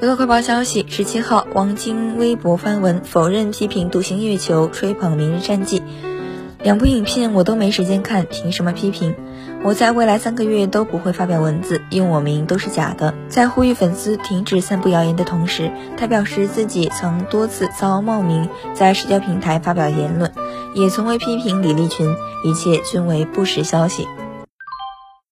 娱乐快报消息：十七号，王晶微博发文否认批评《独行月球》，吹捧《明日战记》。两部影片我都没时间看，凭什么批评？我在未来三个月都不会发表文字，用我名都是假的。在呼吁粉丝停止散布谣言的同时，他表示自己曾多次遭冒名在社交平台发表言论，也从未批评李立群，一切均为不实消息。